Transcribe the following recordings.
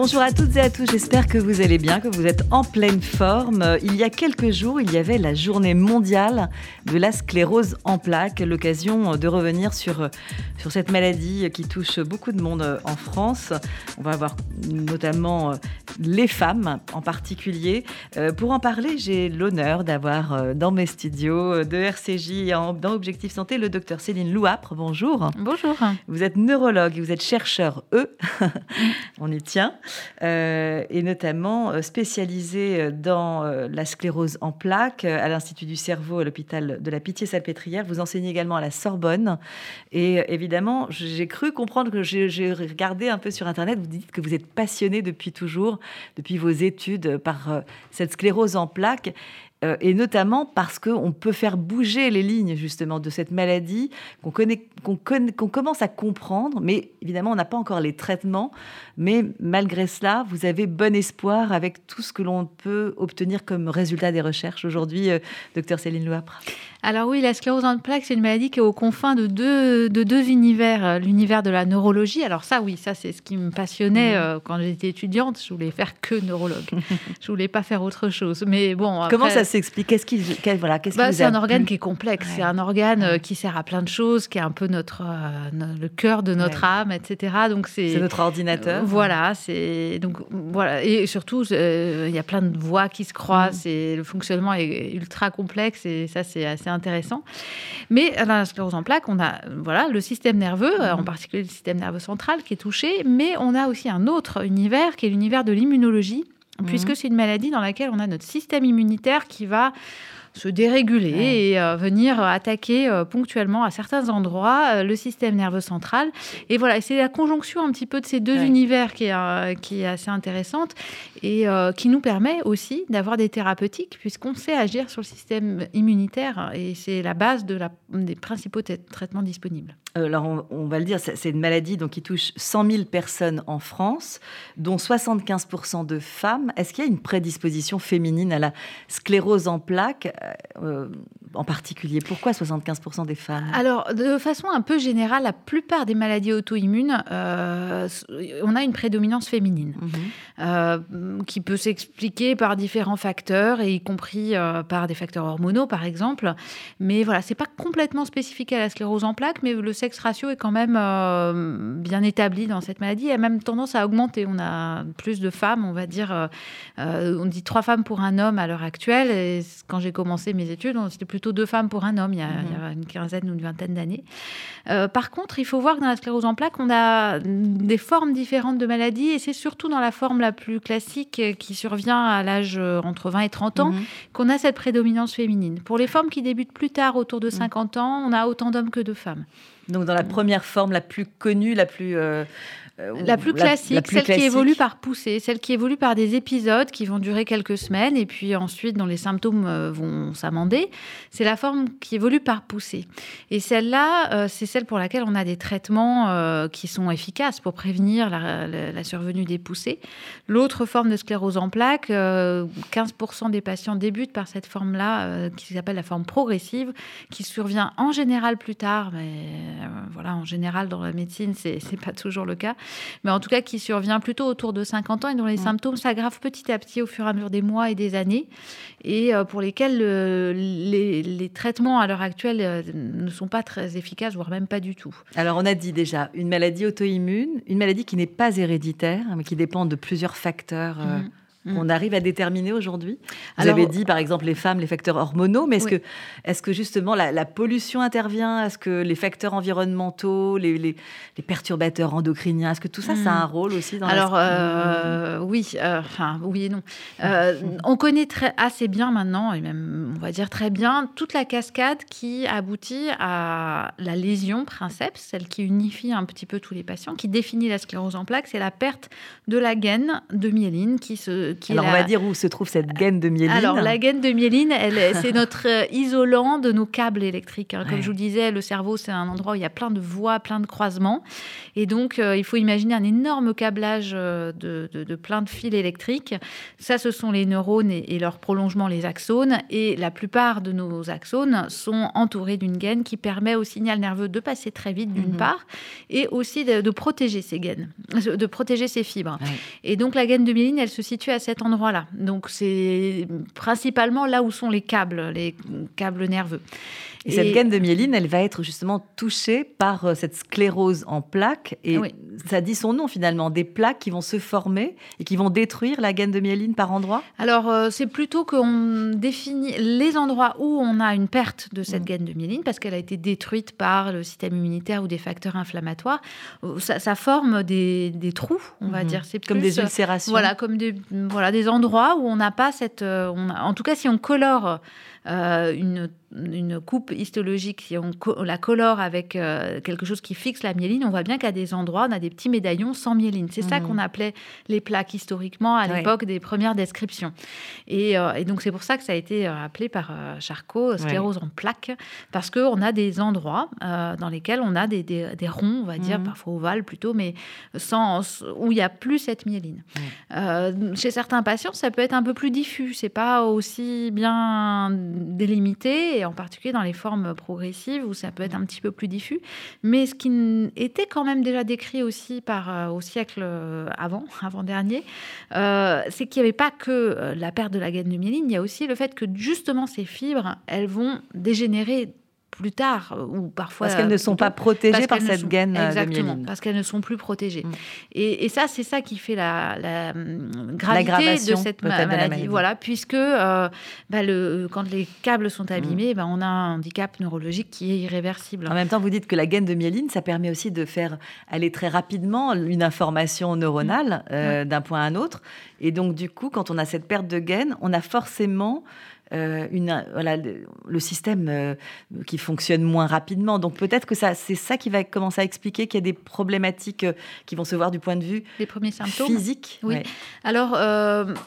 Bonjour à toutes et à tous, j'espère que vous allez bien, que vous êtes en pleine forme. Il y a quelques jours, il y avait la journée mondiale de la sclérose en plaques, l'occasion de revenir sur, sur cette maladie qui touche beaucoup de monde en France. On va avoir notamment les femmes en particulier. Pour en parler, j'ai l'honneur d'avoir dans mes studios de RCJ, dans Objectif Santé, le docteur Céline Louapre. Bonjour. Bonjour. Vous êtes neurologue, vous êtes chercheur E, on y tient. Euh, et notamment euh, spécialisé euh, dans la sclérose en plaques à l'Institut du cerveau à l'hôpital de la Pitié-Salpêtrière. Vous enseignez également à la Sorbonne. Et évidemment, j'ai cru comprendre que j'ai regardé un peu sur Internet, vous dites que vous êtes passionné depuis toujours, depuis vos études, par cette sclérose en plaques. Euh, et notamment parce qu'on peut faire bouger les lignes justement de cette maladie qu'on qu'on commence à comprendre, mais évidemment on n'a pas encore les traitements, mais malgré cela, vous avez bon espoir avec tout ce que l'on peut obtenir comme résultat des recherches aujourd'hui, euh, docteur Céline Louapre. Alors oui, la sclérose en plaques, c'est une maladie qui est aux confins de deux, de deux univers. Euh, l'univers de la neurologie, alors ça oui, ça c'est ce qui me passionnait mmh. quand j'étais étudiante, je voulais faire que neurologue. je voulais pas faire autre chose. Mais bon, Comment ça s'explique Qu'est-ce qui, voilà, qu'est-ce bah, C'est un organe qui est complexe. C'est un organe euh, qui sert à plein de choses, qui est un peu notre, euh, le cœur de notre âme, etc. Donc c'est notre ordinateur. voilà, c'est donc voilà et surtout euh, il y a plein de voies qui se croisent mm. et le fonctionnement est ultra complexe et ça c'est assez intéressant. Mais dans la sclérose en plaques, on a voilà le système nerveux, mm. en particulier le système nerveux central qui est touché, mais on a aussi un autre univers qui est l'univers de l'immunologie puisque mhm. c'est une maladie dans laquelle on a notre système immunitaire qui va se déréguler et euh, venir attaquer euh, ponctuellement à certains endroits euh, le système nerveux central. Et voilà, c'est la conjonction un petit peu de ces deux univers qui est, qui est assez intéressante et qui nous permet aussi d'avoir des thérapeutiques puisqu'on sait agir sur le système immunitaire et c'est la base des principaux traitements disponibles. Alors, on, va le dire, c'est une maladie donc, qui touche 100 000 personnes en France, dont 75% de femmes. Est-ce qu'il y a une prédisposition féminine à la sclérose en plaques? Euh, en particulier Pourquoi 75% des femmes? Alors, de façon un peu générale, la plupart des maladies auto-immunes, euh, on a une prédominance féminine, mhm. euh, qui peut s'expliquer par différents facteurs, et y compris par des facteurs hormonaux, par exemple. Mais voilà, c'est pas complètement spécifique à la sclérose en plaques, mais le sexe ratio est quand même bien établi dans cette maladie, et a même tendance à augmenter. On a plus de femmes, on va dire, on dit trois femmes pour un homme à l'heure actuelle, et quand j'ai commencé mes études, c'était plutôt deux femmes pour un homme il y a, mhm. une quinzaine ou une vingtaine d'années. Euh, par contre, il faut voir que dans la sclérose en plaques, on a des formes différentes de maladies et c'est surtout dans la forme la plus classique qui survient à l'âge euh, entre 20 et 30 ans mhm. qu'on a cette prédominance féminine. Pour les formes qui débutent plus tard, autour de 50 mhm. ans, on a autant d'hommes que de femmes. Donc dans la première forme la plus connue, la plus... Euh, euh, la plus classique, celle qui évolue par poussée, celle qui évolue par des épisodes qui vont durer quelques semaines et puis ensuite, dont les symptômes euh, vont s'amender, c'est la forme qui évolue par poussée. Et celle-là, euh, c'est celle pour laquelle on a des traitements qui sont efficaces pour prévenir la, survenue des poussées. L'autre forme de sclérose en plaques, 15% des patients débutent par cette forme-là, qui s'appelle la forme progressive, qui survient en général plus tard, mais voilà, en général dans la médecine, c'est pas toujours le cas mais en tout cas qui survient plutôt autour de 50 ans et dont les symptômes s'aggravent petit à petit au fur et à mesure des mois et des années, et euh, pour lesquels les, traitements à l'heure actuelle euh, ne sont pas très efficaces, voire même pas du tout. Alors on a dit déjà une maladie auto-immune, une maladie qui n'est pas héréditaire, mais qui dépend de plusieurs facteurs. Euh, mmh. Mm. On arrive à déterminer aujourd'hui Vous avez dit, par exemple, les femmes, les facteurs hormonaux, mais est-ce que, est que justement la, pollution intervient? Est-ce que les facteurs environnementaux, les, perturbateurs endocriniens, est-ce que tout ça, ça a mm. un rôle aussi dans Alors, euh, oui, euh, enfin, oui et non. Euh, on connaît très, assez bien maintenant, et même, on va dire très bien, toute la cascade qui aboutit à la lésion princeps, celle qui unifie un petit peu tous les patients, qui définit la sclérose en plaques, c'est la perte de la gaine de myéline qui se qui Alors, on va dire où se trouve cette gaine de myéline. Alors, la gaine de myéline, c'est notre euh, isolant de nos câbles électriques. Hein. Comme je vous le disais, le cerveau, c'est un endroit où il y a plein de voies, plein de croisements. Et donc, euh, il faut imaginer un énorme câblage de, de, plein de fils électriques. Ça, ce sont les neurones et, et leur prolongement, les axones. Et la plupart de nos axones sont entourés d'une gaine qui permet au signal nerveux de passer très vite, d'une mhm. part, et aussi de, protéger ces gaines, de protéger ces fibres. Et donc, la gaine de myéline, elle se situe à cet endroit-là. Donc, c'est principalement là où sont les câbles, les câbles nerveux. Et, cette gaine de myéline, elle va être justement touchée par euh, cette sclérose en plaques. Et ça dit son nom finalement, des plaques qui vont se former et qui vont détruire la gaine de myéline par endroit Alors, euh, c'est plutôt qu'on définit les endroits où on a une perte de cette mm. gaine de myéline parce qu'elle a été détruite par le système immunitaire ou des facteurs inflammatoires. Euh, ça, forme des, trous, on va mm-hmm. dire. C'est comme des ulcérations. Voilà, comme des, voilà, des endroits où on n'a pas cette. On en tout cas, si on colore une une coupe histologique, si on, la colore avec euh, quelque chose qui fixe la myéline, on voit bien qu'à des endroits, on a des petits médaillons sans myéline. C'est ça mmh. qu'on appelait les plaques historiquement à l'époque des premières descriptions. Euh, et, donc c'est pour ça que ça a été euh, appelé par Charcot sclérose en plaques, parce qu'on a des endroits dans lesquels on a des, des, ronds, on va dire, mmh. parfois ovales plutôt, mais sans, où il n'y a plus cette myéline. chez certains patients, ça peut être un peu plus diffus, c'est pas aussi bien délimité et en particulier dans les formes progressives où ça peut être un petit peu plus diffus. Mais ce qui était quand même déjà décrit aussi par, euh, au siècle euh, avant, avant-dernier, euh, c'est qu'il n'y avait pas que la perte de la gaine de myéline, il y a aussi le fait que justement ces fibres, elles vont dégénérer plus tard euh, ou parfois parce qu'elles ne sont pas protégées par cette gaine euh, exactement parce qu'elles ne sont plus protégées mm. et, ça c'est ça qui fait la, la hum, gravité de cette maladie. voilà puisque euh, bah, le, quand les câbles sont abîmés mm. bah, on a un handicap neurologique qui est irréversible en même temps vous dites que la gaine de myéline ça permet aussi de faire aller très rapidement une information neuronale mm. d'un point à un autre et donc du coup quand on a cette perte de gaine on a forcément euh, une, voilà, le, système euh, qui fonctionne moins rapidement. Donc peut-être que ça, c'est ça qui va commencer à expliquer qu'il y a des problématiques euh, qui vont se voir du point de vue Les premiers symptômes. physique. Oui. Alors,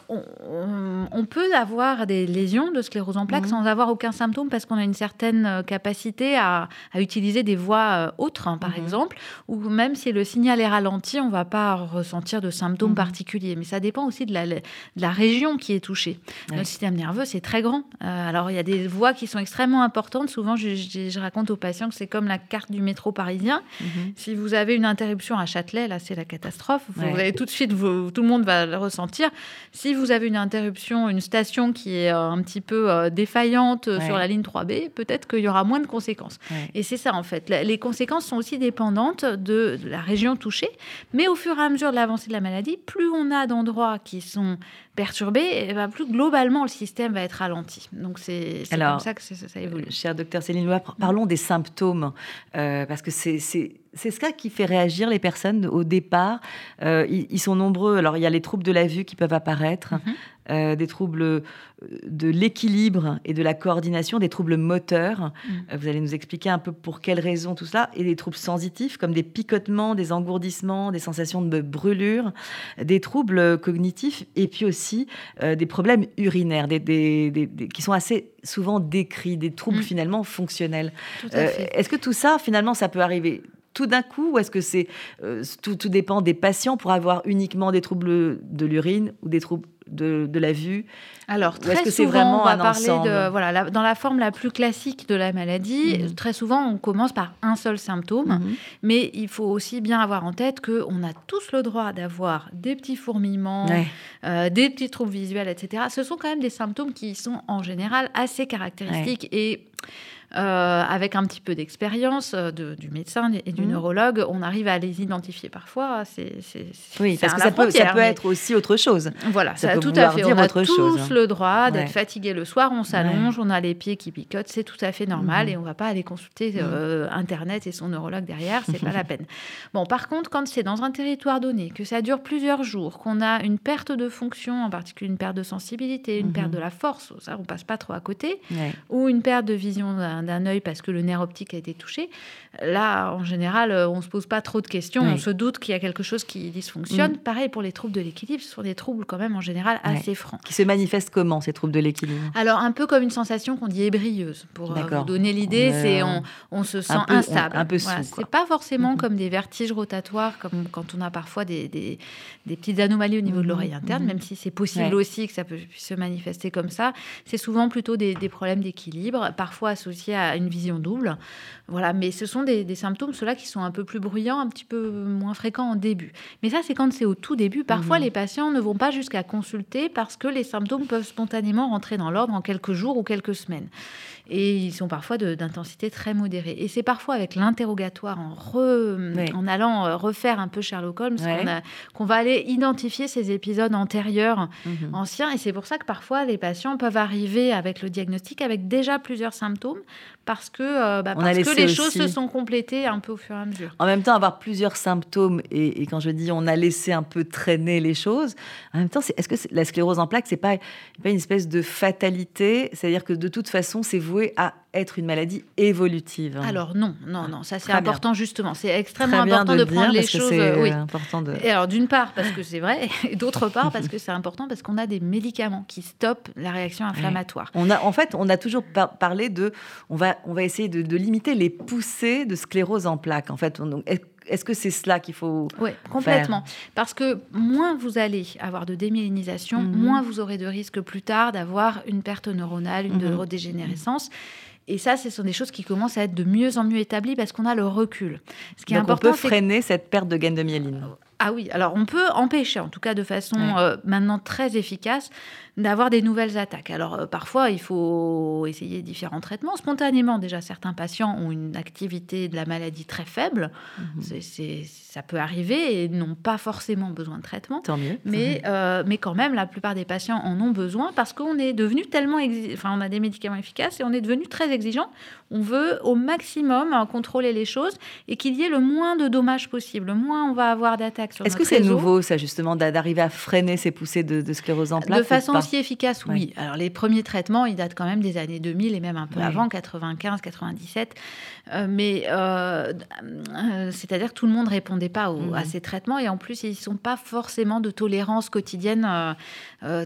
on, peut avoir des lésions de sclérose en plaques mhm. sans avoir aucun symptôme parce qu'on a une certaine capacité à, utiliser des voies autres, hein, par mhm. exemple, ou même si le signal est ralenti, on ne va pas ressentir de symptômes mhm. particuliers. Mais ça dépend aussi de la, de la région qui est touchée. Le système nerveux, c'est très grand euh, alors, il y a des voies qui sont extrêmement importantes. Souvent, je, raconte aux patients que c'est comme la carte du métro parisien. Mhm. Si vous avez une interruption à Châtelet, là, c'est la catastrophe. Vous tout de suite, tout le monde va le ressentir. Si vous avez une interruption, une station qui est euh, un petit peu euh, défaillante sur la ligne 3B, peut-être qu'il y aura moins de conséquences. Et c'est ça, en fait. Les conséquences sont aussi dépendantes de, la région touchée. Mais au fur et à mesure de l'avancée de la maladie, plus on a d'endroits qui sont perturbés, et ben, plus globalement le système va être ralenti. Donc c'est comme ça que ça, évolue. Cher docteur Céline Loire, parlons des symptômes, euh, parce que c'est c'est ce qui fait réagir les personnes au départ. Euh, ils, sont nombreux. Alors, il y a les troubles de la vue qui peuvent apparaître, mhm. Euh, des troubles euh, de l'équilibre et de la coordination, des troubles moteurs. Mhm. vous allez nous expliquer un peu pour quelles raisons tout cela. Et des troubles sensitifs, comme des picotements, des engourdissements, des sensations de brûlure, des troubles cognitifs, et puis aussi des problèmes urinaires, des, qui sont assez souvent décrits, des troubles mhm. finalement fonctionnels. Est-ce que tout ça, finalement, ça peut arriver tout d'un coup ou est-ce que c'est euh, tout, tout, dépend des patients pour avoir uniquement des troubles de l'urine ou des troubles de, de la vue Alors très souvent, c'est vraiment on va parler de voilà dans la forme la plus classique de la maladie. Mhm. Très souvent, on commence par un seul symptôme, mhm. mais il faut aussi bien avoir en tête que on a tous le droit d'avoir des petits fourmillements, euh, des petits troubles visuels, etc. Ce sont quand même des symptômes qui sont en général assez caractéristiques et euh, avec un petit peu d'expérience euh, du médecin et du mmh. neurologue, on arrive à les identifier parfois. C'est, oui, parce que ça peut, ça peut, être aussi autre chose. Voilà, ça, tout à fait. On a tous chose. le droit d'être fatigué le soir, on s'allonge, on a les pieds qui picotent, c'est tout à fait normal mmh. et on va pas aller consulter mmh. euh, Internet et son neurologue derrière, c'est pas la peine. Bon, par contre, quand c'est dans un territoire donné, que ça dure plusieurs jours, qu'on a une perte de fonction, en particulier une perte de sensibilité, une perte de la force, ça on passe pas trop à côté, ou une perte de vision d'un œil parce que le nerf optique a été touché. Là, en général, on ne se pose pas trop de questions. On se doute qu'il y a quelque chose qui dysfonctionne. Mm. Pareil pour les troubles de l'équilibre. Ce sont des troubles quand même en général assez francs. Qui se manifestent comment ces troubles de l'équilibre? Alors un peu comme une sensation qu'on dit ébrieuse. Pour euh, vous donner l'idée, c'est on, on, se sent instable. un peu C'est pas forcément mm-hmm. comme des vertiges rotatoires, comme quand on a parfois des, des, petites anomalies au niveau de l'oreille interne, mm-hmm. même si c'est possible aussi que ça peut se manifester comme ça. C'est souvent plutôt des, des problèmes d'équilibre, parfois associés à une vision double. Voilà, mais ce sont des, symptômes, ceux-là, qui sont un peu plus bruyants, un petit peu moins fréquents en début. Mais ça, c'est quand c'est au tout début. Parfois, mhm. les patients ne vont pas jusqu'à consulter parce que les symptômes peuvent spontanément rentrer dans l'ordre en quelques jours ou quelques semaines. Et ils sont parfois d'intensité très modérée. Et c'est parfois avec l'interrogatoire, en, en allant euh, refaire un peu Sherlock Holmes, qu'on va aller identifier ces épisodes antérieurs, mhm. anciens. Et c'est pour ça que parfois, les patients peuvent arriver avec le diagnostic avec déjà plusieurs symptômes parce que, euh, bah, parce que les choses se sont complétées un peu au fur et à mesure. En même temps, avoir plusieurs symptômes, et, quand je dis on a laissé un peu traîner les choses, en même temps, est-ce que la sclérose en plaques, c'est pas, pas une espèce de fatalité? C'est-à-dire que de toute façon, c'est voué à être une maladie évolutive. Alors non, non, non, ça c'est important justement. C'est extrêmement important de, prendre les choses. Euh, oui. Important de... Et alors d'une part parce que c'est vrai, et d'autre part parce que c'est important parce qu'on a des médicaments qui stoppent la réaction inflammatoire. On a, en fait, on a toujours parlé de, on va, on va essayer de, limiter les poussées de sclérose en plaques. En fait, est-ce que c'est cela qu'il faut Oui, complètement. Parce que moins vous allez avoir de démyélinisation, mhm. moins vous aurez de risque plus tard d'avoir une perte neuronale, une mhm. neurodégénérescence. Et ça, ce sont des choses qui commencent à être de mieux en mieux établies parce qu'on a le recul. Ce qui est important, on peut freiner cette perte de gain de myéline. Ah oui, alors on peut empêcher, en tout cas de façon euh, maintenant très efficace, d'avoir des nouvelles attaques. Alors euh, parfois, il faut essayer différents traitements. Spontanément, déjà, certains patients ont une activité de la maladie très faible. Mhm. Ça peut arriver et n'ont pas forcément besoin de traitement. Tant mieux. Mais, euh, mais quand même, la plupart des patients en ont besoin parce qu'on est devenu tellement... Enfin, on a des médicaments efficaces et on est devenu très exigeant. On veut au maximum contrôler les choses et qu'il y ait le moins de dommages possible. Le moins on va avoir d'attaques sur Est-ce que c'est nouveau, ça, justement, d'arriver à freiner ces poussées de, sclérose en plaques De façon aussi efficace, oui. Alors, les premiers traitements, ils datent quand même des années 2000 et même un peu avant, 95, 97. Euh, mais euh, euh, c'est-à-dire que tout le monde ne répondait pas à mhm. ces traitements et en plus, ils ne sont pas forcément de tolérance quotidienne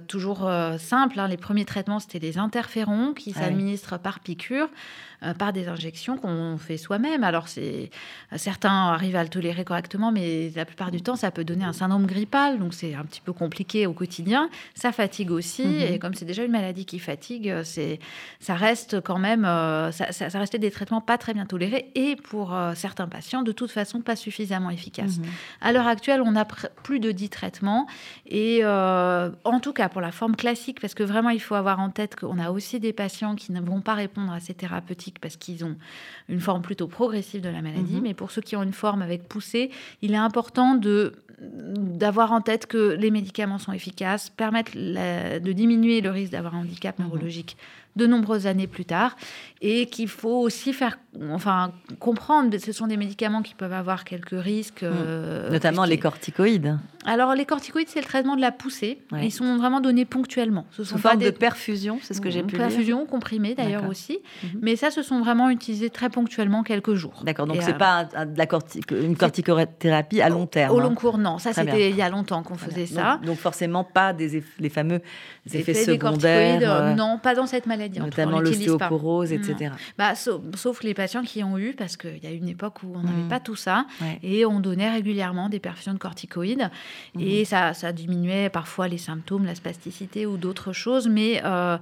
toujours simple. Hein. Les premiers traitements, c'était des interférons qui s'administrent par piqûre. Euh, par des injections qu'on fait soi-même. Alors, c'est certains arrivent à le tolérer correctement, mais la plupart du temps, ça peut donner un syndrome grippal, donc c'est un petit peu compliqué au quotidien. Ça fatigue aussi, mhm. et comme c'est déjà une maladie qui fatigue, c'est ça reste quand même, euh, ça, ça, restait des traitements pas très bien tolérés, et pour euh, certains patients, de toute façon, pas suffisamment efficaces. Mhm. À l'heure actuelle, on a plus de 10 traitements, et en tout cas pour la forme classique, parce que vraiment, il faut avoir en tête qu'on a aussi des patients qui ne vont pas répondre à ces thérapeutiques parce qu'ils ont une forme plutôt progressive de la maladie. Mhm. Mais pour ceux qui ont une forme avec poussée, il est important de d'avoir en tête que les médicaments sont efficaces, permettent de diminuer le risque d'avoir un handicap mhm. neurologique de nombreuses années plus tard, et qu'il faut aussi faire, enfin, comprendre ce sont des médicaments qui peuvent avoir quelques risques. Mm. Euh, Notamment les corticoïdes. Alors, les corticoïdes, c'est le traitement de la poussée. Ils sont vraiment donnés ponctuellement. Ce sont Sous forme des... de perfusion, c'est ce que j'ai pu Perfusion, comprimée d'ailleurs aussi. Mhm. Mais ça, ce sont vraiment utilisés très ponctuellement quelques jours. D'accord, donc c'est euh, pas de la une corticothérapie à long terme. Au long cours, non. Ça, c'était il y a longtemps qu'on faisait ça. Donc, forcément, pas des les fameux effets, secondaires. Euh, non, pas dans cette maladie Notamment l'ostéoporose, etc. Bah, sauf, les patients qui ont eu, parce qu'il y a une époque où on n'avait mm. pas tout ça, et on donnait régulièrement des perfusions de corticoïdes, et ça, ça diminuait parfois les symptômes, la spasticité ou d'autres choses, mais euh,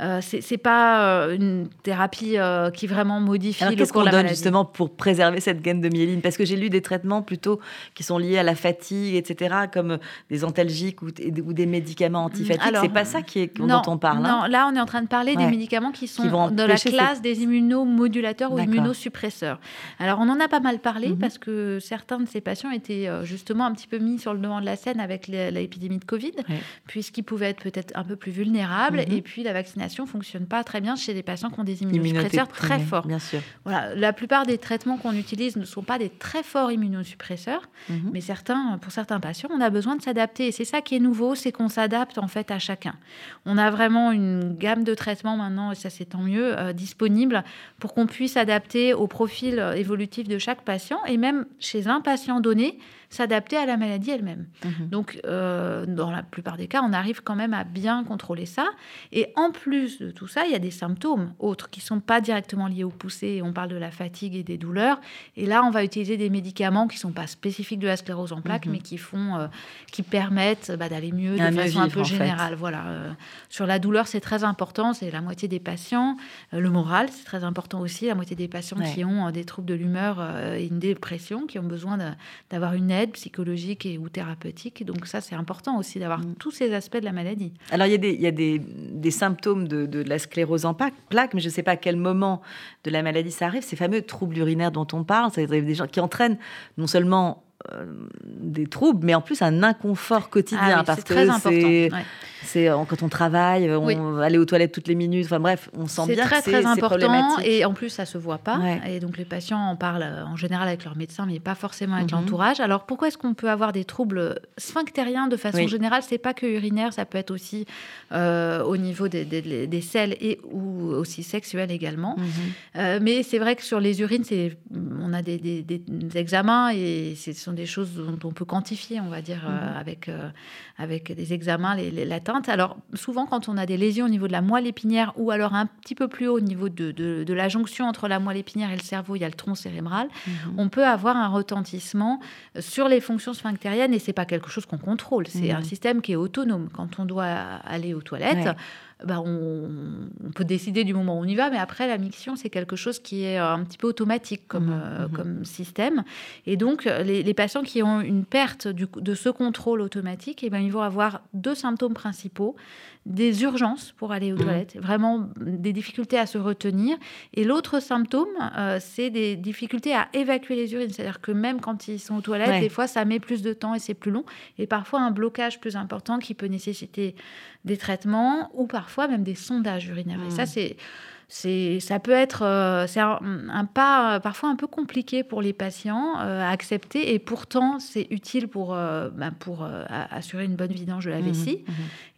euh, c'est pas euh, une thérapie euh, qui vraiment modifie Alors, le de la donne justement pour préserver cette gaine de myéline? Parce que j'ai lu des traitements plutôt qui sont liés à la fatigue, etc., comme des antalgiques ou, des médicaments antifatigue. C'est pas ça qui est, dont on parle. Hein. Non, là on est en train de parler des médicaments qui sont dans la classe des immunomodulateurs ou immunosuppresseurs. Alors on en a pas mal parlé mhm. parce que certains de ces patients étaient justement un petit peu mis sur le devant de la scène avec l'épidémie de Covid, puisqu'ils pouvaient être peut-être un peu plus vulnérables. Mhm. Et puis la vaccination ne fonctionne pas très bien chez des patients qui ont des immunosuppresseurs très forts. Bien sûr. Voilà, la plupart des traitements qu'on utilise ne sont pas des très forts immunosuppresseurs, mhm. mais certains, pour certains patients, on a besoin de s'adapter. Et c'est ça qui est nouveau, c'est qu'on s'adapte en fait à chacun. On a vraiment une gamme de traitements maintenant, et ça c'est tant mieux, disponibles pour qu'on puisse adapter au profil évolutif de chaque patient et même chez un patient donné, s'adapter à la maladie elle-même. Mhm. Donc, euh, dans la plupart des cas, on arrive quand même à bien contrôler ça. Et en plus de tout ça, il y a des symptômes autres qui ne sont pas directement liés au poussé. On parle de la fatigue et des douleurs. Et là, on va utiliser des médicaments qui ne sont pas spécifiques de la sclérose en plaques, mhm. mais qui font, euh, qui permettent bah, d'aller mieux de façon un peu générale. Voilà. Euh, sur la douleur, c'est très important. C'est la moitié des patients. le moral, c'est très important aussi. La moitié des patients qui ont des troubles de l'humeur et une dépression, qui ont besoin d'avoir une aide psychologique et ou thérapeutique. Donc ça, c'est important aussi d'avoir mm. tous ces aspects de la maladie. Alors il y a des, il y a des, des symptômes de, de, la sclérose en plaques, mais je ne sais pas à quel moment de la maladie ça arrive. Ces fameux troubles urinaires dont on parle, ça arrive des gens qui entraînent non seulement euh, des troubles, mais en plus un inconfort quotidien ah parce que c'est important. C'est quand on travaille, on va aller aux toilettes toutes les minutes. Enfin bref, on sent bien très, que c'est très important. Et en plus, ça se voit pas. Et donc les patients en parlent euh, en général avec leur médecin, mais pas forcément avec mhm. l'entourage. Alors pourquoi est-ce qu'on peut avoir des troubles sphinctériens de façon générale? C'est pas que urinaire, ça peut être aussi euh, au niveau des, des, selles et ou aussi sexuel également. Mhm. Euh, mais c'est vrai que sur les urines, c'est on a des, des, examens et ce sont des choses dont on peut quantifier, on va dire, mhm. avec avec des examens, les, les alors souvent quand on a des lésions au niveau de la moelle épinière ou alors un petit peu plus haut au niveau de, la jonction entre la moelle épinière et le cerveau, il y a le tronc cérébral, mhm. on peut avoir un retentissement sur les fonctions sphinctériennes et c'est pas quelque chose qu'on contrôle, c'est mhm. un système qui est autonome. Quand on doit aller aux toilettes, bah, on, peut décider du moment où on y va, mais après, la miction, c'est quelque chose qui est un petit peu automatique comme, mmh, euh, mmh. comme système. Et donc, les, patients qui ont une perte du, de ce contrôle automatique, et eh ben, ils vont avoir deux symptômes principaux des urgences pour aller aux mmh. toilettes, vraiment des difficultés à se retenir. Et l'autre symptôme, euh, c'est des difficultés à évacuer les urines. C'est-à-dire que même quand ils sont aux toilettes, des fois, ça met plus de temps et c'est plus long. Et parfois, un blocage plus important qui peut nécessiter des traitements ou parfois même des sondages urinaires. Et ça, mmh. c'est c'est, ça peut être euh, c'est un, pas parfois un peu compliqué pour les patients euh, à accepter et pourtant c'est utile pour, euh, bah, pour assurer une bonne vidange de la mmh vessie. Mmh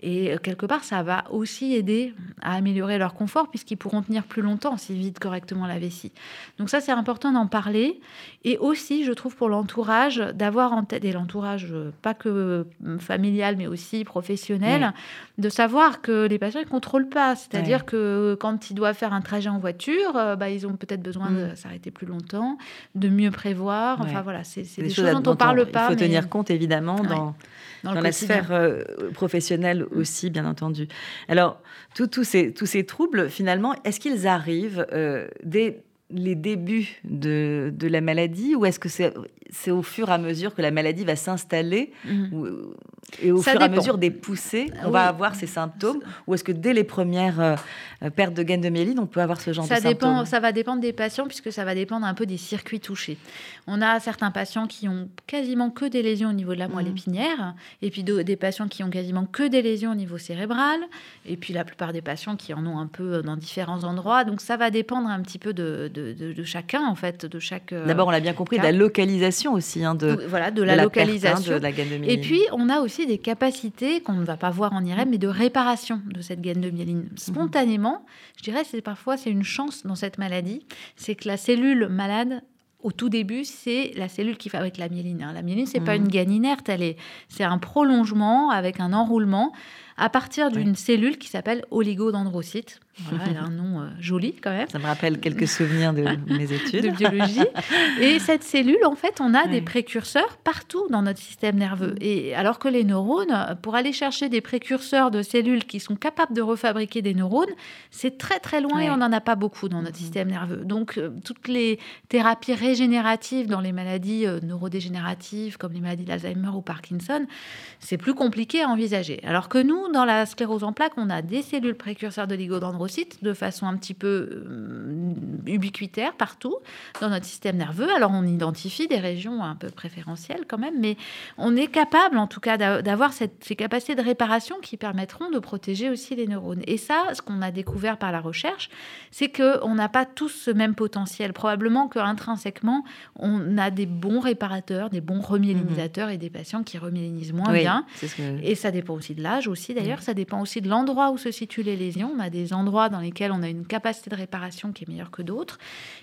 et quelque part, ça va aussi aider à améliorer leur confort puisqu'ils pourront tenir plus longtemps s'ils vident correctement la vessie. Donc ça, c'est important d'en parler. Et aussi, je trouve pour l'entourage, d'avoir en tête, et l'entourage pas que familial, mais aussi professionnel, de savoir que les patients ne contrôlent pas. C'est-à-dire que quand ils doivent faire un trajet en voiture, euh, bah, ils ont peut-être besoin de mm. s'arrêter plus longtemps, de mieux prévoir. Enfin voilà, c'est des, choses dont on ne parle pas. Il faut tenir compte évidemment dans, dans, la sphère euh, professionnelle mm. aussi, bien entendu. Alors, tous ces, tous ces troubles, finalement, est-ce qu'ils arrivent euh, dès les débuts de, de la maladie ou est-ce que c'est c'est au fur et à mesure que la maladie va s'installer mm. et au fur et à mesure des poussées, on va avoir ces symptômes Ou est-ce que dès les premières euh, pertes de gaines de myéline, on peut avoir ce genre ça de dépend, symptômes Ça va dépendre des patients puisque ça va dépendre un peu des circuits touchés. On a certains patients qui ont quasiment que des lésions au niveau de la moelle mm. épinière et puis des patients qui ont quasiment que des lésions au niveau cérébral et puis la plupart des patients qui en ont un peu dans différents endroits. Donc ça va dépendre un petit peu de, de, chacun en fait, de chaque. Euh, D'abord, on l'a bien compris, de la localisation aussi hein, de, voilà, de, la, localisation. de la gaine de myéline. Et puis, on a aussi des capacités qu'on ne va pas voir en IRM, mais de réparation de cette gaine de myéline. Mhm. Spontanément, je dirais, c'est parfois c'est une chance dans cette maladie, c'est que la cellule malade au tout début, c'est la cellule qui fabrique la myéline. Hein. La myéline, c'est pas mhm. une gaine inerte, elle est, c'est un prolongement avec un enroulement à partir d'une cellule qui s'appelle oligodendrocyte. Voilà, elle a un nom euh, joli quand même. Ça me rappelle quelques souvenirs de mes études. de biologie. Et cette cellule, en fait, on a des précurseurs partout dans notre système nerveux. Et alors que les neurones, pour aller chercher des précurseurs de cellules qui sont capables de refabriquer des neurones, c'est très très loin et on n'en a pas beaucoup dans notre mm-hmm. système nerveux. Donc, euh, toutes les thérapies régénératives dans les maladies euh, neurodégénératives, comme les maladies d'Alzheimer ou Parkinson, c'est plus compliqué à envisager. Alors que nous, dans la sclérose en plaques, on a des cellules précurseurs de l'oligodendrocyte de façon un petit peu euh, ubiquitaire partout dans notre système nerveux. Alors on identifie des régions un peu préférentielles quand même, mais on est capable en tout cas d'avoir ces capacités de réparation qui permettront de protéger aussi les neurones. Et ça, ce qu'on a découvert par la recherche, c'est qu'on n'a pas tous ce même potentiel. Probablement qu'intrinsèquement, on a des bons réparateurs, des bons remyélinisateurs et des patients qui remyélinisent moins bien. Et ça dépend aussi de l'âge aussi d'ailleurs. Ça dépend aussi de l'endroit où se situent les lésions. On a des endroits dans lesquels on a une capacité de réparation qui est meilleure que d'autres.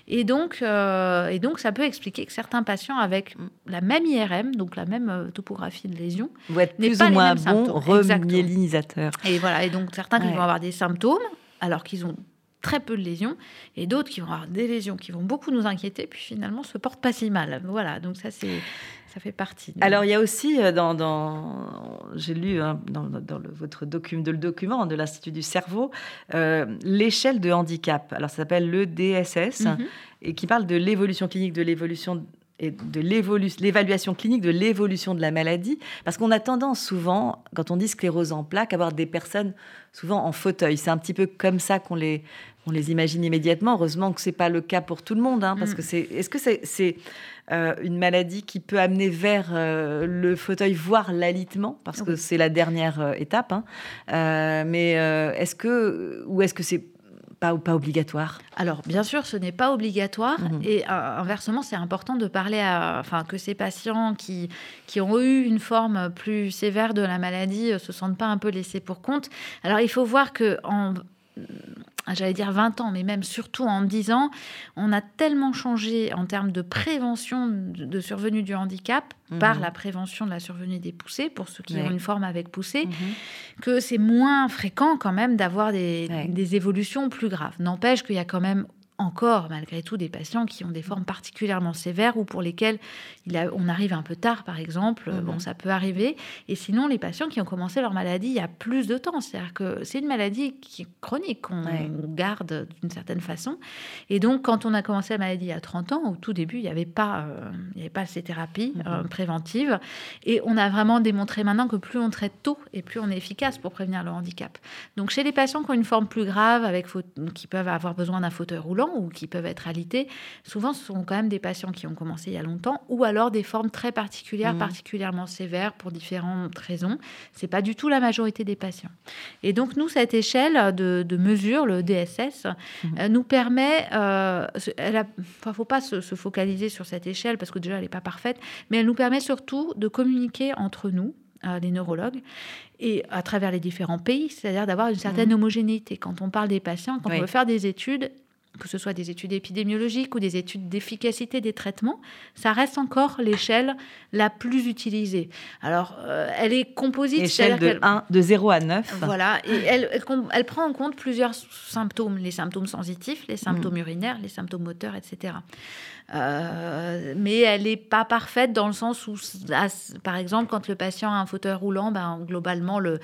Et donc, euh, et donc, ça peut expliquer que certains patients avec la même IRM, donc la même euh, topographie de lésion, vont être plus ou moins bons remyélinisateurs. Et voilà. Et donc, certains qui vont avoir des symptômes alors qu'ils ont très peu de lésions, et d'autres qui vont avoir des lésions qui vont beaucoup nous inquiéter, puis finalement se portent pas si mal. Voilà, donc ça c'est ça fait partie. Alors il y a aussi euh, dans, dans j'ai lu hein, dans, dans le, votre document, de le document de l'Institut du cerveau euh, l'échelle de handicap. Alors ça s'appelle le DSS mhm. et qui parle de l'évolution clinique de l'évolution et de l'évaluation clinique de l'évolution de la maladie, parce qu'on a tendance souvent, quand on dit sclérose en plaques, à avoir des personnes souvent en fauteuil. C'est un petit peu comme ça qu'on les, on les imagine immédiatement. Heureusement que c'est pas le cas pour tout le monde, hein, parce mm. que c'est. Est-ce que c'est euh, une maladie qui peut amener vers euh, le fauteuil, voire l'alitement, parce que c'est la dernière euh, étape. Hein. mais est-ce que ou est-ce que c'est pas, pas obligatoire Alors, bien sûr, ce n'est pas obligatoire. Mhm. Et inversement, c'est important de parler à, enfin, que ces patients qui, qui ont eu une forme plus sévère de la maladie ne se sentent pas un peu laissés pour compte. Alors, il faut voir que en, j'allais dire 20 ans, mais même surtout en 10 ans, on a tellement changé en termes de prévention de survenue du handicap mhm. par la prévention de la survenue des poussées, pour ceux qui ont une forme avec poussée, mhm. que c'est moins fréquent quand même d'avoir des, des évolutions plus graves. N'empêche qu'il y a quand même encore, malgré tout, des patients qui ont des formes particulièrement sévères ou pour lesquelles il on arrive un peu tard, par exemple. Mhm. Bon, ça peut arriver. Et sinon, les patients qui ont commencé leur maladie il y a plus de temps. C'est-à-dire que c'est une maladie qui est chronique, qu'on garde d'une certaine façon. Et donc, quand on a commencé la maladie il y a 30 ans, au tout début, il n'y avait, pas, euh, il avait pas ces thérapies mhm. euh, préventives. Et on a vraiment démontré maintenant que plus on traite tôt et plus on est efficace pour prévenir le handicap. Donc, chez les patients qui ont une forme plus grave, avec qui peuvent avoir besoin d'un fauteuil roulant, ou qui peuvent être alités, souvent ce sont quand même des patients qui ont commencé il y a longtemps ou alors des formes très particulières, mmh. particulièrement sévères pour différentes raisons. C'est pas du tout la majorité des patients. Et donc nous, cette échelle de, mesure, le DSS, mmh. euh, nous permet, euh, il ne faut pas se, focaliser sur cette échelle parce que déjà elle n'est pas parfaite, mais elle nous permet surtout de communiquer entre nous, euh, les neurologues, et à travers les différents pays, c'est-à-dire d'avoir une certaine mmh. homogénéité. Quand on parle des patients, quand on veut faire des études, que ce soit des études épidémiologiques ou des études d'efficacité des traitements, ça reste encore l'échelle la plus utilisée. Alors, euh, elle est composite. L'échelle de, 1, de 0 à 9. Voilà, et elle, elle, prend en compte plusieurs symptômes, les symptômes sensitifs, les symptômes mm. urinaires, les symptômes moteurs, etc. Euh, mais elle n'est pas parfaite dans le sens où, par exemple, quand le patient a un fauteuil roulant, ben, globalement, l'échelle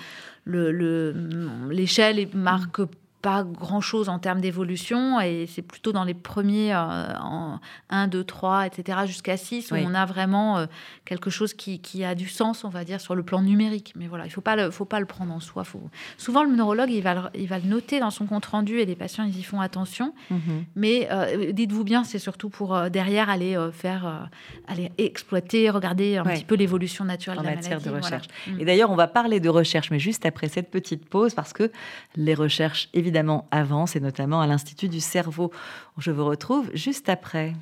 le, le, marque pas grand-chose en termes d'évolution et c'est plutôt dans les premiers euh, en 1, 2, 3, etc. jusqu'à 6 où on a vraiment euh, quelque chose qui, qui, a du sens, on va dire, sur le plan numérique. Mais voilà, il ne faut, pas le, faut pas le prendre en soi. Faut... Souvent, le neurologue, il va le, il va le noter dans son compte-rendu et les patients, ils y font attention. Mhm. Mais euh, dites-vous bien, c'est surtout pour derrière aller faire, aller exploiter, regarder un petit peu l'évolution naturelle en de la matière de recherche. Et d'ailleurs, on va parler de recherche, mais juste après cette petite pause, parce que les recherches, évidemment, évidemment avance, et notamment à l'Institut du cerveau. Je vous retrouve juste après.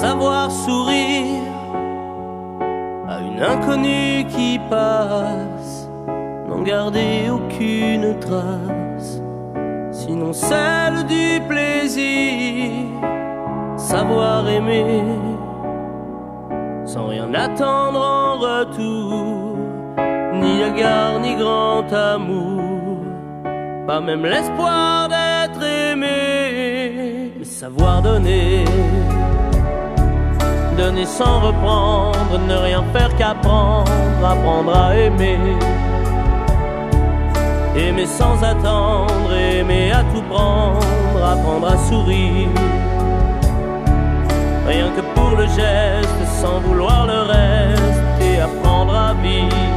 Savoir sourire à une inconnue qui passe, n'en garder aucune trace sinon celle du plaisir, savoir aimer, sans rien attendre en retour, ni égard ni grand amour, pas même l'espoir d'être aimé, mais savoir donner. Donner sans reprendre, ne rien faire qu'apprendre, apprendre à aimer Aimer sans attendre, aimer à tout prendre, apprendre à sourire. Rien que pour le geste, sans vouloir le reste, et apprendre à vivre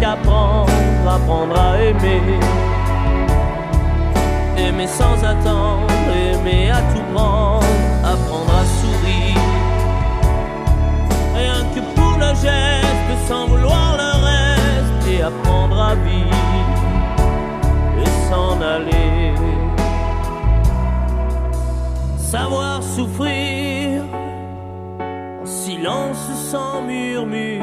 qu'apprendre, apprendre à aimer aimer sans attendre, aimer à tout prendre, apprendre à sourire. Rien que pour le geste, sans vouloir le reste, et apprendre à vivre et s'en aller. Savoir souffrir en silence sans murmure,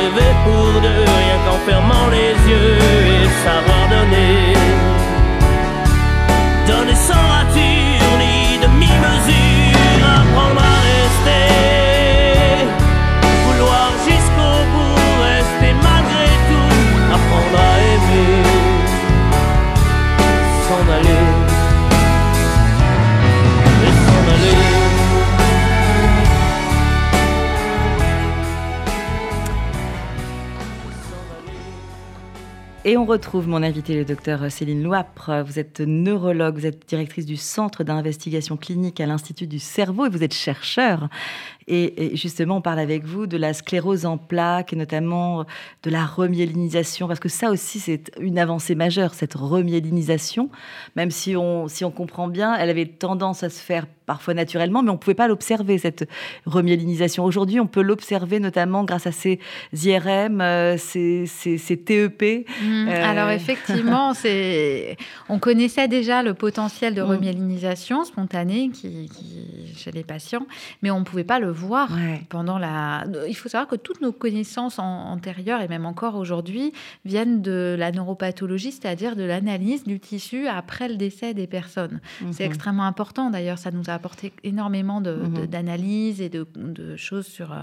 rêver pour deux, rien qu'en fermant les yeux et savoir donner. Donner sans rature ni demi-mesure, apprendre à rester. Et on retrouve mon invité, le docteur Céline Loapre. Vous êtes neurologue, vous êtes directrice du Centre d'investigation clinique à l'Institut du cerveau et vous êtes chercheur. Et, et justement, on parle avec vous de la sclérose en plaques et notamment de la remyélinisation, parce que ça aussi, c'est une avancée majeure, cette remyélinisation. Même si on, si on comprend bien, elle avait tendance à se faire parfois naturellement, mais on ne pouvait pas l'observer, cette remyélinisation. Aujourd'hui, on peut l'observer notamment grâce à ces IRM, euh, ces, ces, ces TEP. Mmh, Euh, Alors effectivement, on connaissait déjà le potentiel de Mm. remyélinisation spontanée qui, qui- chez les patients, mais on ne pouvait pas le voir Ouais. pendant la. Il faut savoir que toutes nos connaissances antérieures et même encore aujourd'hui viennent de la neuropathologie, c'est-à-dire de l'analyse du tissu après le décès des personnes. C'est Mhm. extrêmement important. D'ailleurs, ça nous a apporté énormément de- Mhm. d'analyses et de, de choses sur, euh,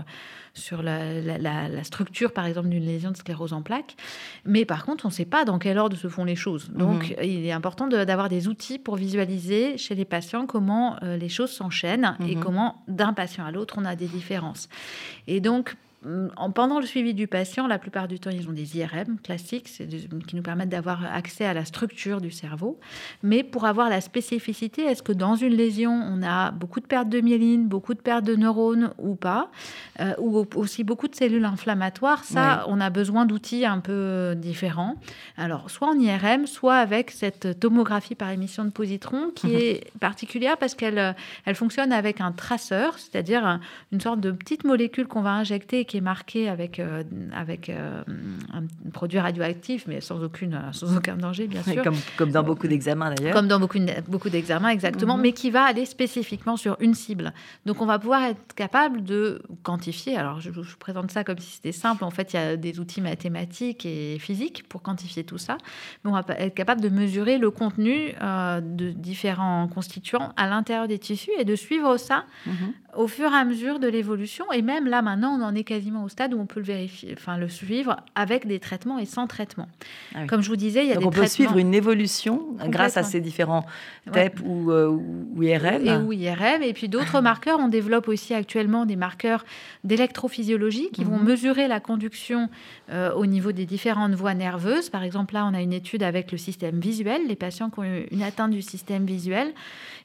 sur la, la- la- la structure, par exemple, d'une lésion de sclérose en plaques. Mais par contre, on ne sait pas dans quel ordre se font les choses. Donc, il est important de- d'avoir des outils pour visualiser chez les patients comment euh, les choses s'enchaînent et Mhm. comment d'un patient à l'autre, on a des différences. Et donc, en- pendant le suivi du patient, la plupart du temps, ils ont des IRM classiques qui nous permettent d'avoir accès à la structure du cerveau. Mais pour avoir la spécificité, est-ce que dans une lésion, on a beaucoup de pertes de myéline, beaucoup de pertes de neurones ou pas, euh, ou au- aussi beaucoup de cellules inflammatoires, ça, on a besoin d'outils un peu différents. Alors, soit en IRM, soit avec cette tomographie par émission de positrons qui Mhm. est particulière parce qu'elle euh, elle fonctionne avec un traceur, c'est-à-dire un- une sorte de petite molécule qu'on va injecter et qui est marquée avec, euh, avec euh, un produit radioactif, mais sans, aucune, sans aucun danger, bien sûr. Comme, comme dans beaucoup d'examens d'ailleurs. Comme dans beaucoup, beaucoup d'examens, exactement, Mhm. mais qui va aller spécifiquement sur une cible. Donc, on va pouvoir être capable de quantifier. Alors, je, je vous présente ça comme si c'était simple. En fait, il y a des outils mathématiques et physiques pour quantifier tout ça. Mais on va être capable de mesurer le contenu euh, de différents constituants à l'intérieur des tissus et de suivre ça Mhm. Au fur et à mesure de l'évolution. Et même là, maintenant, on en est quasiment au stade où on peut le vérifier, enfin le suivre avec des traitements et sans traitement. Ah Comme je vous disais, il y a Donc des on peut suivre une évolution grâce à ces différents TEP ou, euh, ou, IRM. Et, ou IRM. Et puis d'autres marqueurs. On développe aussi actuellement des marqueurs d'électrophysiologie qui vont mhm. mesurer la conduction euh, au niveau des différentes voies nerveuses. Par exemple, là, on a une étude avec le système visuel, les patients qui ont eu une atteinte du système visuel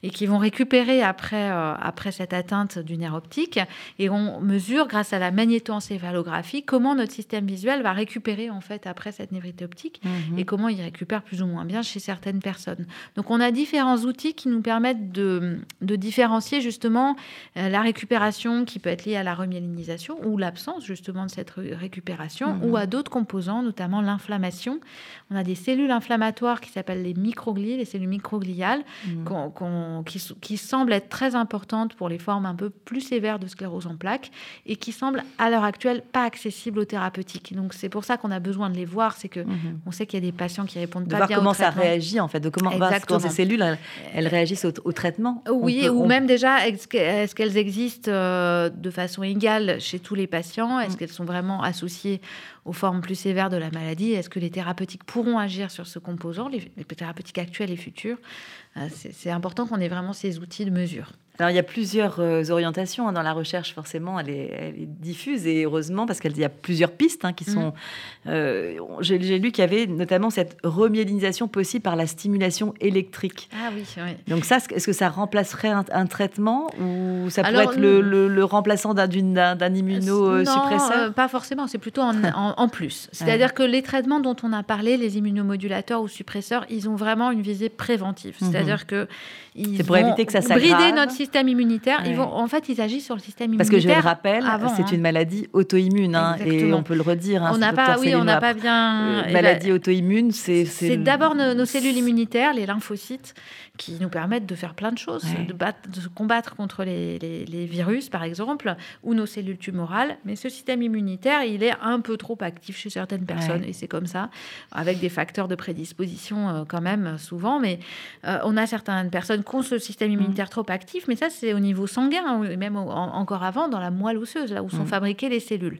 et qui vont récupérer après, euh, après cette atteinte du nerf optique. Et on mesure, grâce à la magnétoencéphalographie, comment notre système visuel va récupérer en fait après cette névrite optique mhm. et comment il récupère plus ou moins bien chez certaines personnes. Donc on a différents outils qui nous permettent de, de différencier justement euh, la récupération qui peut être liée à la remyélinisation ou l'absence justement de cette récupération ou mhm. à d'autres composants, notamment l'inflammation. On a des cellules inflammatoires qui s'appellent les microglies, les cellules microgliales, qui, qui, semblent être très importantes pour les formes un peu plus sévères de sclérose en plaques et qui semblent à l'heure actuelle pas accessibles aux thérapeutiques. Donc c'est pour ça qu'on a besoin de les voir, c'est que mhm. on sait qu'il y a des patients qui répondent de pas voir bien comment ça réagit en fait, de comment, comment ces cellules elles, réagissent au, traitement. Oui, ou même déjà est-ce qu'elles existent euh, de façon égale chez tous les patients? Est-ce mm. qu'elles sont vraiment associées aux formes plus sévères de la maladie Est-ce que les thérapeutiques pourront agir sur ce composant, les, thérapeutiques actuelles et futures euh, C'est important qu'on ait vraiment ces outils de mesure. Alors, il y a plusieurs euh, orientations hein, dans la recherche, forcément, elle est, diffuse et heureusement parce qu'il y a plusieurs pistes hein, qui mm. sont. Euh, j'ai lu qu'il y avait notamment cette remyélinisation possible par la stimulation électrique. Ah oui, oui. Donc, ça, est-ce que ça remplacerait un, traitement ou ça pourrait être le, remplaçant d'un immunosuppresseur Non, pas forcément, c'est plutôt en, plus. C'est-à-dire que les traitements dont on a parlé, les immunomodulateurs ou suppresseurs, ils ont vraiment une visée préventive. Mhm. C'est-à-dire que. C'est pour éviter que ça s'aggrave. notre système immunitaire. Ils vont, en fait, ils agissent sur le système immunitaire. Parce que je le rappelle, c'est hein. une maladie auto-immune, hein, et on peut le redire. Hein, on n'a pas, oui, on n'a pas bien. Euh, maladie auto-immune, c'est. C'est d'abord nos, cellules immunitaires, les lymphocytes, qui nous permettent de faire plein de choses, de, battre, de combattre contre les, les, virus, par exemple, ou nos cellules tumorales. Mais ce système immunitaire, il est un peu trop actif chez certaines personnes, et c'est comme ça, avec des facteurs de prédisposition euh, quand même souvent. Mais euh, on a certaines personnes qui ont ce système mm. immunitaire trop actif, mais ça, c'est au niveau sanguin, hein, même encore avant, dans la moelle osseuse, là où sont mm. fabriquées les cellules.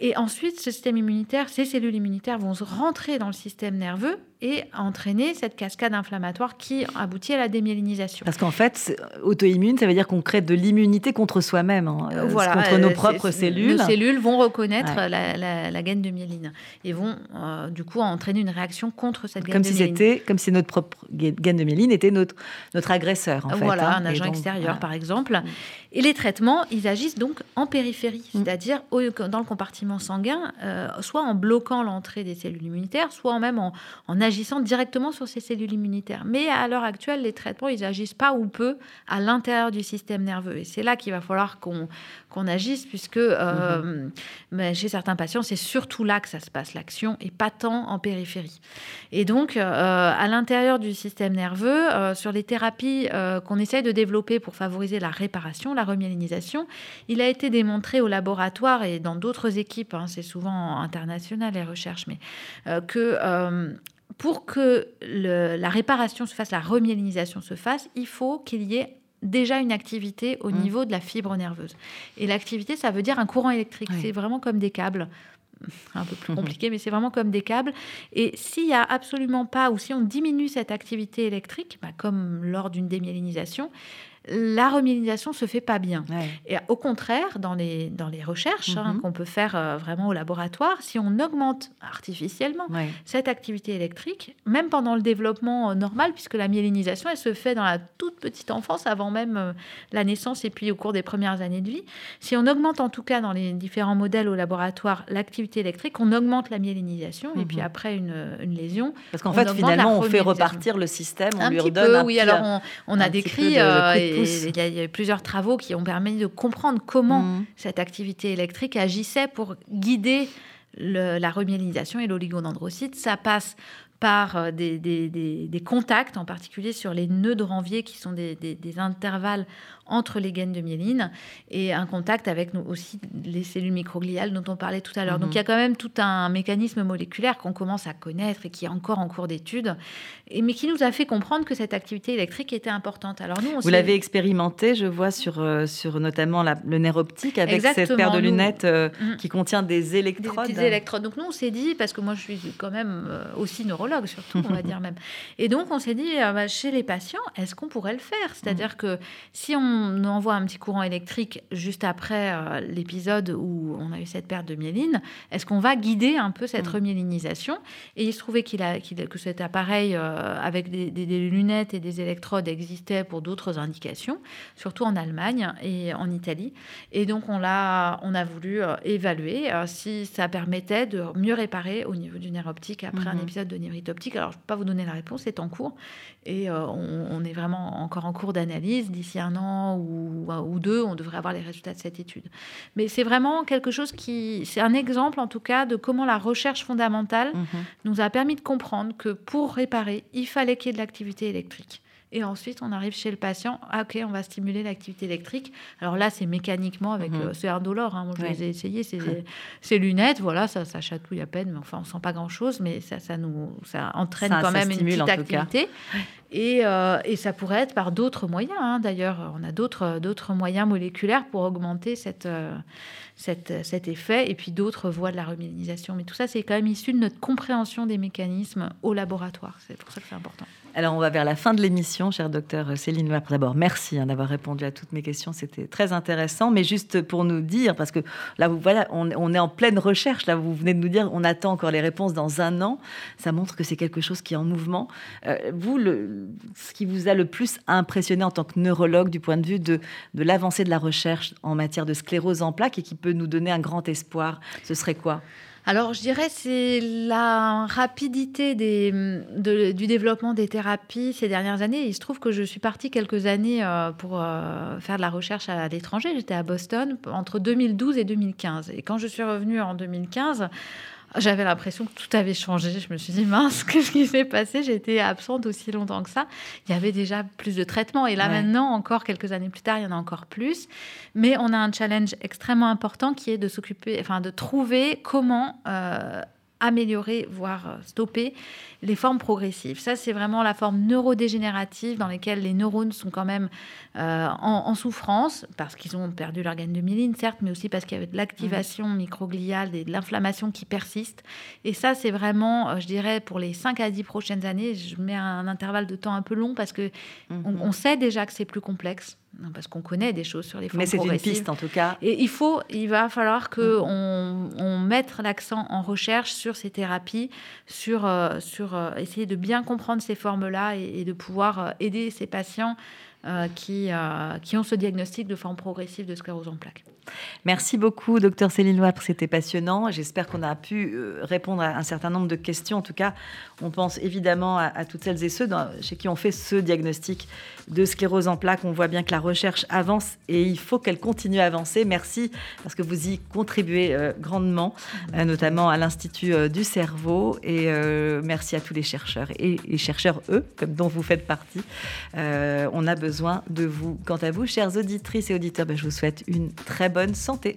Et ensuite, ce système immunitaire, ces cellules immunitaires vont rentrer dans le système nerveux et entraîner cette cascade inflammatoire qui aboutit à la démyélinisation. Parce qu'en fait, auto-immune, ça veut dire qu'on crée de l'immunité contre soi-même, hein, euh, voilà, contre nos propres cellules. Nos cellules vont reconnaître la, gaine de myéline et vont euh, du coup entraîner une réaction contre cette gaine comme de si myéline. C'était, comme si notre propre gaine de myéline était notre, notre agresseur. En voilà, fait, hein, un agent extérieur par exemple. Et les traitements, ils agissent donc en périphérie, mm. c'est-à-dire dans le compartiment sanguin, euh, soit en bloquant l'entrée des cellules immunitaires, soit même en, en agissant directement sur ces cellules immunitaires. Mais à l'heure actuelle, les traitements, ils agissent pas ou peu à l'intérieur du système nerveux. Et c'est là qu'il va falloir qu'on qu'on agisse, puisque euh, mm-hmm. chez certains patients, c'est surtout là que ça se passe, l'action, et pas tant en périphérie. Et donc, euh, à l'intérieur du système nerveux, euh, sur les thérapies qu'on essaye de développer pour favoriser la réparation, la remyélinisation, il a été démontré au laboratoire et dans d'autres équipes, hein, c'est souvent international les recherches, mais que pour que la réparation se fasse, la remyélinisation se fasse, il faut qu'il y ait déjà une activité au mmh. niveau de la fibre nerveuse. Et l'activité, ça veut dire un courant électrique. C'est vraiment comme des câbles un peu plus compliqué, mais c'est vraiment comme des câbles. Et s'il n'y a absolument pas, ou si on diminue cette activité électrique, bah, comme lors d'une démyélinisation, la remyélinisation se fait pas bien. Et au contraire, dans les, dans les recherches hein, mhm. qu'on peut faire euh, vraiment au laboratoire, si on augmente artificiellement cette activité électrique, même pendant le développement euh, normal, puisque la myélinisation, elle se fait dans la toute petite enfance, avant même euh, la naissance et puis au cours des premières années de vie, si on augmente en tout cas dans les différents modèles au laboratoire l'activité électrique, on augmente la myélinisation et puis mhm. après une, une lésion. Parce qu'en fait, finalement, on fait repartir le système, on un lui redonne peu, oui, alors on, a décrit il y, a, plusieurs travaux qui ont permis de comprendre comment mmh. cette activité électrique agissait pour guider la remyélinisation et l'oligodendrocyte. Ça passe par euh, des, contacts, en particulier sur les nœuds de Ranvier, qui sont des, intervalles entre les gaines de myéline et un contact avec nous aussi les cellules microgliales dont on parlait tout à l'heure. Donc mhm. il y a quand même tout un mécanisme moléculaire qu'on commence à connaître et qui est encore en cours d'étude, mais qui nous a fait comprendre que cette activité électrique était importante. Alors nous, vous l'avez expérimenté, je vois sur euh, sur notamment le nerf optique avec cette paire de lunettes euh, mhm. qui contient des électrodes. Des, électrodes. Donc nous on s'est dit parce que moi je suis quand même euh, aussi neurologue surtout, on va dire même. Et donc on s'est dit bah, chez les patients, est-ce qu'on pourrait le faire? C'est-à-dire mhm. que si on envoie un petit courant électrique juste après l'épisode où on a eu cette perte de myéline, est-ce qu'on va guider un peu cette mm. remyélinisation? Et il se trouvait qu'il a, que cet appareil euh, avec des, lunettes et des électrodes existait pour d'autres indications, surtout en Allemagne et en Italie. Et donc on, a, on a voulu euh, évaluer euh, si ça permettait de mieux réparer au niveau du nerf optique après un mm-hmm. épisode de névrite optique. Alors je ne peux pas vous donner la réponse, c'est en cours. Et on, on, est vraiment encore en cours d'analyse. D'ici un an ou, ou deux, on devrait avoir les résultats de cette étude. Mais c'est vraiment quelque chose qui... C'est un exemple en tout cas de comment la recherche fondamentale mhm. nous a permis de comprendre que pour réparer, il fallait qu'il y ait de l'activité électrique. Et ensuite, on arrive chez le patient. Ah, ok, on va stimuler l'activité électrique. Alors là, c'est mécaniquement avec. Mhm. Euh, c'est indolore. Hein. Moi, je les ai essayés. Ces lunettes, voilà, ça, ça chatouille à peine, mais enfin, on sent pas grand chose. Mais ça, ça nous, ça entraîne quand même une petite activité. Et, euh, et, ça pourrait être par d'autres moyens. Hein. D'ailleurs, on a d'autres, d'autres moyens moléculaires pour augmenter cette, euh, cette, cet effet. Et puis d'autres voies de la remyélinisation. Mais tout ça, c'est quand même issu de notre compréhension des mécanismes au laboratoire. C'est pour ça que c'est important. Alors, on va vers la fin de l'émission, cher docteur Céline. D'abord, merci hein, d'avoir répondu à toutes mes questions. C'était très intéressant. Mais juste pour nous dire, parce que là, vous, voilà, on, est en pleine recherche. Là, vous venez de nous dire, on attend encore les réponses dans un an. Ça montre que c'est quelque chose qui est en mouvement. Euh, vous, ce qui vous a le plus impressionné en tant que neurologue du point de vue de l'avancée de la recherche en matière de sclérose en plaques et qui peut nous donner un grand espoir, ce serait quoi? Alors, je dirais c'est la rapidité du développement des thérapies ces dernières années. Il se trouve que je suis partie quelques années euh, pour euh, faire de la recherche à l'étranger. J'étais à Boston entre 2012 et 2015. Et quand je suis revenue en 2015, j'avais l'impression que tout avait changé. Je me suis dit, mince, qu'est-ce qui s'est passé? Été absente aussi longtemps que ça. Il y avait déjà plus de traitements. Et là, maintenant, encore quelques années plus tard, il y en a encore plus. Mais on a un challenge extrêmement important qui est de s'occuper, enfin, de trouver comment euh, améliorer, voire euh, stopper les formes progressives. Ça, c'est vraiment la forme neurodégénérative dans laquelle les neurones sont quand même euh, en, souffrance parce qu'ils ont perdu l'organe de myéline, certes, mais aussi parce qu'il y avait de l'activation mmh. microgliale et de l'inflammation qui persiste. Et ça, c'est vraiment, euh, je dirais, pour les 5 à 10 prochaines années, je mets un intervalle de temps un peu long parce que mmh. on sait déjà que c'est plus complexe parce qu'on connaît des choses sur les formes Mais c'est une piste en tout cas. Et il faut, il va falloir que mm. on, mette l'accent en recherche sur ces thérapies, sur, euh, sur euh, essayer de bien comprendre ces formes-là et, de pouvoir euh, aider ces patients qui, qui ont ce diagnostic de forme progressive de sclérose en plaques. Merci beaucoup, docteur Céline Loire, c'était passionnant. J'espère qu'on a pu euh, répondre à un certain nombre de questions. En tout cas, on pense évidemment à, toutes celles et ceux chez qui on fait ce diagnostic de sclérose en plaques. On voit bien que la recherche avance et il faut qu'elle continue à avancer. Merci parce que vous y contribuez euh, grandement, euh, notamment à l'Institut du cerveau. Et merci à tous les chercheurs et chercheurs, eux, comme dont vous faites partie. on a besoin de vous. Quant à vous, chères auditrices et auditeurs, ben, je vous souhaite une très bonne bonne santé.